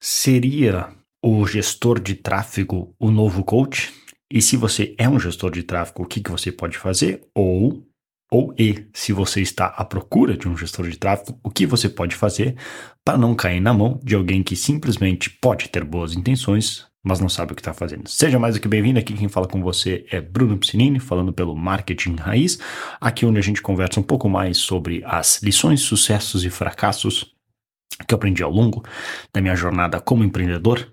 Seria o gestor de tráfego o novo coach? E se você é um gestor de tráfego, o que, que você pode fazer? Ou, ou e, se você está à procura de um gestor de tráfego, o que você pode fazer para não cair na mão de alguém que simplesmente pode ter boas intenções, mas não sabe o que está fazendo. Seja mais do que bem-vindo, aqui quem fala com você é Bruno Piscinini, falando pelo Marketing Raiz, aqui onde a gente conversa um pouco mais sobre as lições, sucessos e fracassos que eu aprendi ao longo da minha jornada como empreendedor,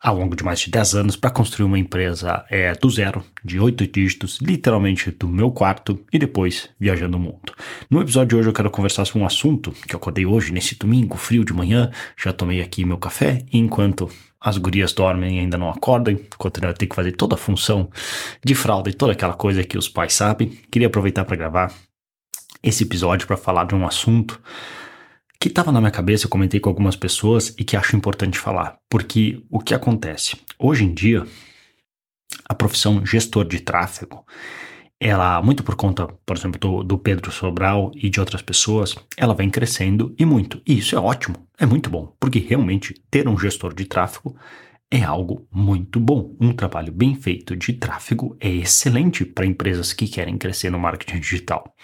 ao longo de mais de 10 anos, para construir uma empresa é, do zero, de oito dígitos, literalmente do meu quarto, e depois viajando o mundo. No episódio de hoje eu quero conversar sobre um assunto que eu acordei hoje, nesse domingo, frio de manhã, já tomei aqui meu café, e enquanto as gurias dormem e ainda não acordam, enquanto eu tenho que fazer toda a função de fralda e toda aquela coisa que os pais sabem, queria aproveitar para gravar esse episódio para falar de um assunto que estava na minha cabeça, eu comentei com algumas pessoas e que acho importante falar. Porque o que acontece? Hoje em dia, a profissão gestor de tráfego, ela, muito por conta, por exemplo, do, do, Pedro Sobral e de outras pessoas, ela vem crescendo e muito. E isso é ótimo, é muito bom, porque realmente ter um gestor de tráfego é algo muito bom. Um trabalho bem feito de tráfego é excelente para empresas que querem crescer no marketing digital.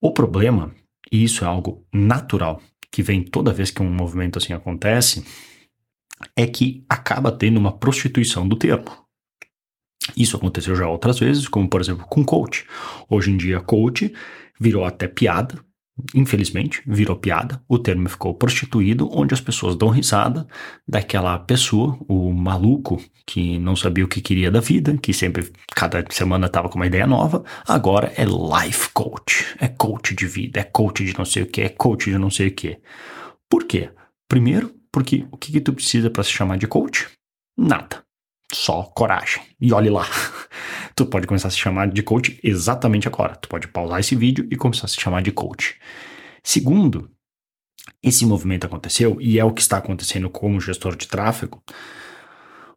O problema e isso é algo natural que vem toda vez que um movimento assim acontece, é que acaba tendo uma prostituição do termo. Isso aconteceu já outras vezes, como por exemplo com coach. Hoje em dia, coach virou até piada, infelizmente, virou piada, o termo ficou prostituído, onde as pessoas dão risada daquela pessoa, o maluco que não sabia o que queria da vida, que sempre, cada semana estava com uma ideia nova, agora é life coach, é coach de vida, é coach de não sei o que, é coach de não sei o que. Por quê? Primeiro, porque o que, que tu precisa para se chamar de coach? Nada. Só coragem. E olhe lá. tu pode começar a se chamar de coach exatamente agora. Tu pode pausar esse vídeo e começar a se chamar de coach. Segundo, esse movimento aconteceu e é o que está acontecendo como gestor de tráfego,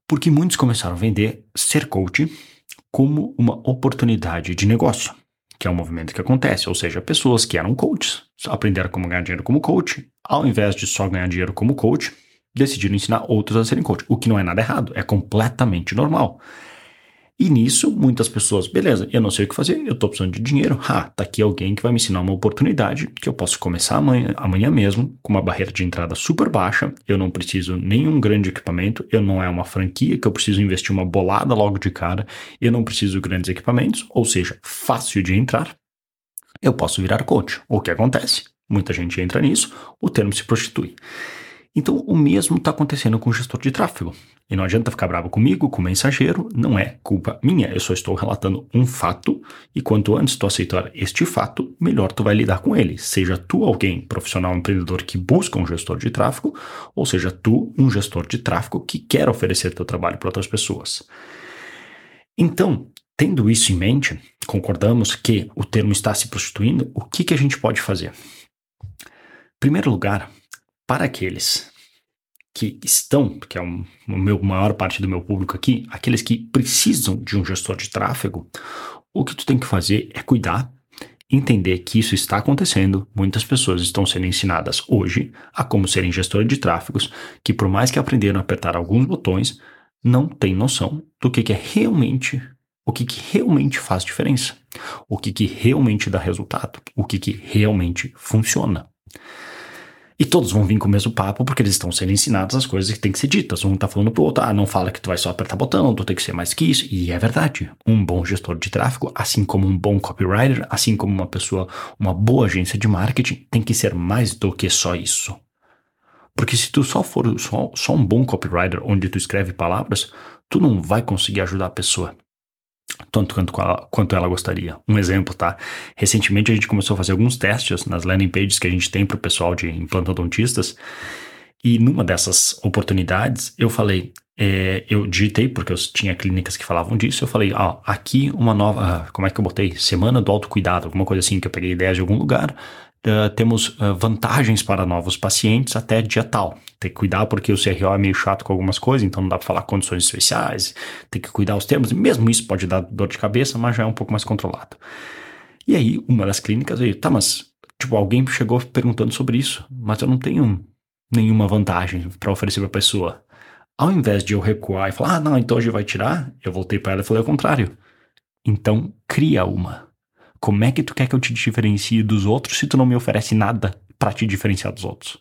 porque muitos começaram a vender ser coach como uma oportunidade de negócio, que é um movimento que acontece, ou seja, pessoas que eram coaches, aprenderam como ganhar dinheiro como coach, ao invés de só ganhar dinheiro como coach, decidiram ensinar outros a serem coach, o que não é nada errado, é completamente normal. E nisso, muitas pessoas, beleza, eu não sei o que fazer, eu tô precisando de dinheiro. Ah, tá aqui alguém que vai me ensinar uma oportunidade que eu posso começar amanhã, amanhã mesmo, com uma barreira de entrada super baixa. Eu não preciso nenhum grande equipamento, eu não é uma franquia que eu preciso investir uma bolada logo de cara, eu não preciso de grandes equipamentos, ou seja, fácil de entrar. Eu posso virar coach. O que acontece? Muita gente entra nisso, o termo se prostitui. Então, o mesmo está acontecendo com o gestor de tráfego. E não adianta ficar bravo comigo, com o mensageiro, não é culpa minha, eu só estou relatando um fato, e quanto antes tu aceitar este fato, melhor tu vai lidar com ele. Seja tu alguém, profissional empreendedor que busca um gestor de tráfego, ou seja tu um gestor de tráfego que quer oferecer teu trabalho para outras pessoas. Então, tendo isso em mente, concordamos que o termo está se prostituindo, o que, que a gente pode fazer? Em primeiro lugar, para aqueles que estão, que é um, o meu maior parte do meu público aqui, aqueles que precisam de um gestor de tráfego, o que tu tem que fazer é cuidar, entender que isso está acontecendo. Muitas pessoas estão sendo ensinadas hoje a como serem gestores de tráfegos, que por mais que aprenderam a apertar alguns botões, não tem noção do que, que é realmente o que, que realmente faz diferença, o que, que realmente dá resultado, o que, que realmente funciona. E todos vão vir com o mesmo papo porque eles estão sendo ensinados as coisas que têm que ser ditas. Um tá falando pro outro, ah, não fala que tu vai só apertar botão, tu tem que ser mais que isso. E é verdade. Um bom gestor de tráfego, assim como um bom copywriter, assim como uma pessoa, uma boa agência de marketing, tem que ser mais do que só isso. Porque se tu só for só, só um bom copywriter onde tu escreve palavras, tu não vai conseguir ajudar a pessoa tanto quanto, quanto ela gostaria. Um exemplo, tá? Recentemente a gente começou a fazer alguns testes nas landing pages que a gente tem para o pessoal de implantodontistas e numa dessas oportunidades eu falei, é, eu digitei porque eu tinha clínicas que falavam disso, eu falei, ó, aqui uma nova, como é que eu botei? Semana do autocuidado, alguma coisa assim que eu peguei ideias de algum lugar. Uh, temos uh, vantagens para novos pacientes até dia tal. Tem que cuidar porque o CRO é meio chato com algumas coisas, então não dá para falar condições especiais, tem que cuidar os termos, mesmo isso pode dar dor de cabeça, mas já é um pouco mais controlado. E aí, uma das clínicas veio, tá, mas, tipo, alguém chegou perguntando sobre isso, mas eu não tenho nenhuma vantagem para oferecer para a pessoa. Ao invés de eu recuar e falar, ah, não, então hoje vai tirar, eu voltei para ela e falei ao contrário. Então, cria uma. Como é que tu quer que eu te diferencie dos outros se tu não me oferece nada para te diferenciar dos outros?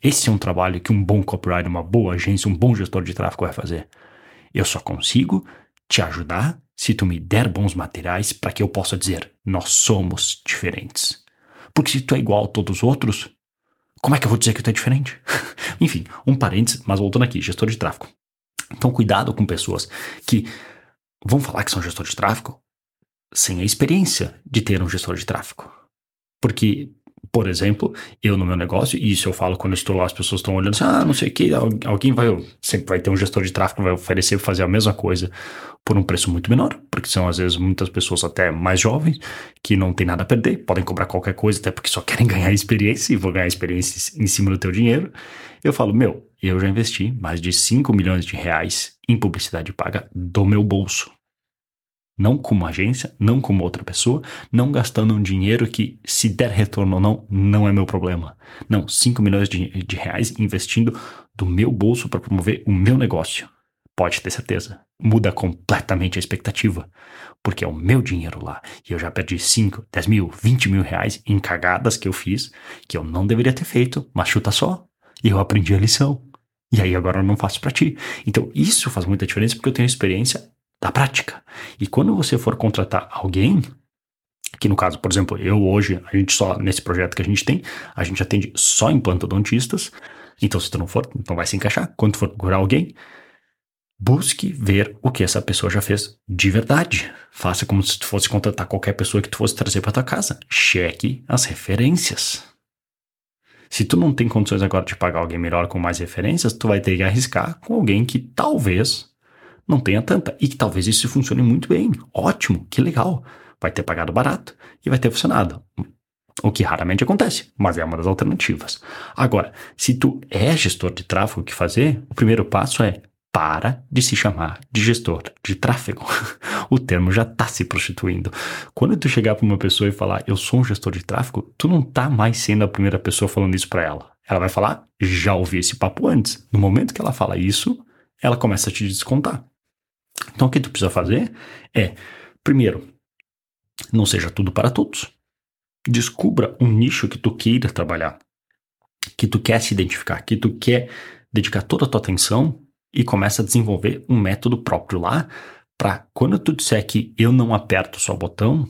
Esse é um trabalho que um bom copywriter, uma boa agência, um bom gestor de tráfego vai fazer. Eu só consigo te ajudar se tu me der bons materiais para que eu possa dizer, nós somos diferentes. Porque se tu é igual a todos os outros, como é que eu vou dizer que tu é diferente? Enfim, um parênteses, mas voltando aqui, gestor de tráfego. Então, cuidado com pessoas que vão falar que são gestor de tráfego sem a experiência de ter um gestor de tráfego. Porque por exemplo, eu no meu negócio, e isso eu falo quando eu estou lá, as pessoas estão olhando assim, ah, não sei o que, alguém vai, sempre vai ter um gestor de tráfego vai oferecer fazer a mesma coisa por um preço muito menor, porque são às vezes muitas pessoas até mais jovens, que não tem nada a perder, podem cobrar qualquer coisa, até porque só querem ganhar experiência e vou ganhar experiência em cima do teu dinheiro. Eu falo, meu, eu já investi mais de 5 milhões de reais em publicidade paga do meu bolso não como agência, não como outra pessoa, não gastando um dinheiro que, se der retorno ou não, não é meu problema. Não, 5 milhões de, de reais investindo do meu bolso para promover o meu negócio. Pode ter certeza. Muda completamente a expectativa. Porque é o meu dinheiro lá. E eu já perdi 5, 10 mil, 20 mil reais em cagadas que eu fiz, que eu não deveria ter feito, mas chuta só. E eu aprendi a lição. E aí agora eu não faço para ti. Então isso faz muita diferença porque eu tenho experiência da prática. E quando você for contratar alguém, que no caso, por exemplo, eu hoje, a gente só, nesse projeto que a gente tem, a gente atende só implantodontistas, então se tu não for, não vai se encaixar. Quando for procurar alguém, busque ver o que essa pessoa já fez de verdade. Faça como se tu fosse contratar qualquer pessoa que tu fosse trazer para tua casa. Cheque as referências. Se tu não tem condições agora de pagar alguém melhor com mais referências, tu vai ter que arriscar com alguém que talvez não tenha tanta. E que talvez isso funcione muito bem. Ótimo, que legal. Vai ter pagado barato e vai ter funcionado. O que raramente acontece, mas é uma das alternativas. Agora, se tu é gestor de tráfego, o que fazer? O primeiro passo é para de se chamar de gestor de tráfego. o termo já está se prostituindo. Quando tu chegar para uma pessoa e falar, eu sou um gestor de tráfego, tu não tá mais sendo a primeira pessoa falando isso para ela. Ela vai falar, já ouvi esse papo antes. No momento que ela fala isso, ela começa a te descontar. Então, o que tu precisa fazer é, primeiro, não seja tudo para todos. Descubra um nicho que tu queira trabalhar, que tu quer se identificar, que tu quer dedicar toda a tua atenção e começa a desenvolver um método próprio lá para quando tu disser que eu não aperto só o botão,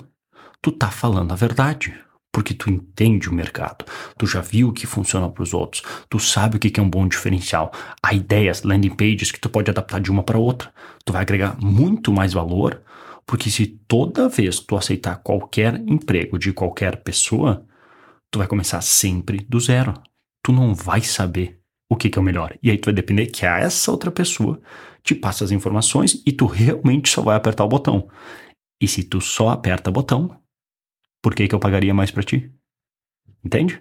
tu tá falando a verdade porque tu entende o mercado, tu já viu o que funciona para os outros, tu sabe o que é um bom diferencial, há ideias, landing pages que tu pode adaptar de uma para outra, tu vai agregar muito mais valor, porque se toda vez tu aceitar qualquer emprego de qualquer pessoa, tu vai começar sempre do zero. Tu não vai saber o que, é o melhor. E aí tu vai depender que essa outra pessoa te passa as informações e tu realmente só vai apertar o botão. E se tu só aperta o botão, por que, que eu pagaria mais para ti? Entende?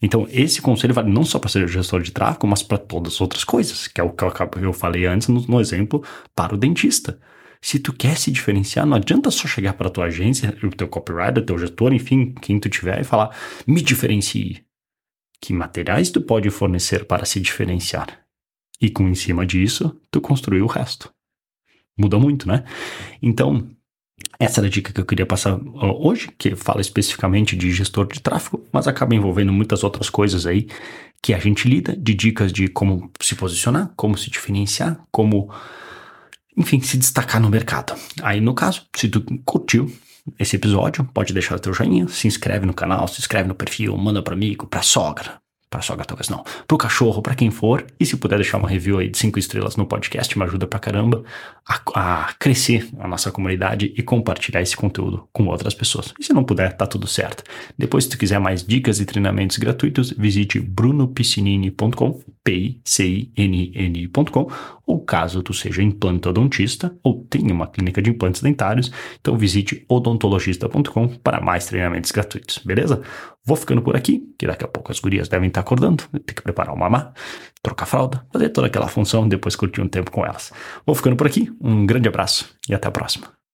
Então, esse conselho vale não só para ser gestor de tráfego, mas para todas as outras coisas, que é o que eu falei antes no, no, exemplo para o dentista. Se tu quer se diferenciar, não adianta só chegar para tua agência, o teu copywriter, teu gestor, enfim, quem tu tiver, e falar, me diferencie. Que materiais tu pode fornecer para se diferenciar? E com em cima disso, tu construir o resto. Muda muito, né? Então, essa era a dica que eu queria passar hoje, que fala especificamente de gestor de tráfego, mas acaba envolvendo muitas outras coisas aí que a gente lida, de dicas de como se posicionar, como se diferenciar, como, enfim, se destacar no mercado. Aí, no caso, se tu curtiu esse episódio, pode deixar o teu joinha, se inscreve no canal, se inscreve no perfil, manda para amigo, para sogra, para sogra talvez não, pro cachorro, para quem for, e se puder deixar uma review aí de cinco estrelas no podcast, me ajuda pra caramba a, a, crescer a nossa comunidade e compartilhar esse conteúdo com outras pessoas. E se não puder, tá tudo certo. Depois, se tu quiser mais dicas e treinamentos gratuitos, visite brunopiscinini.com, P-I-C-I-N-N.com, ou caso tu seja implantodontista ou tenha uma clínica de implantes dentários, então visite odontologista.com para mais treinamentos gratuitos, beleza? Vou ficando por aqui, que daqui a pouco as gurias devem estar acordando, ter que preparar o mamá, trocar fralda, fazer toda aquela função, depois curtir um tempo com elas. Vou ficando por aqui, um grande abraço e até a próxima.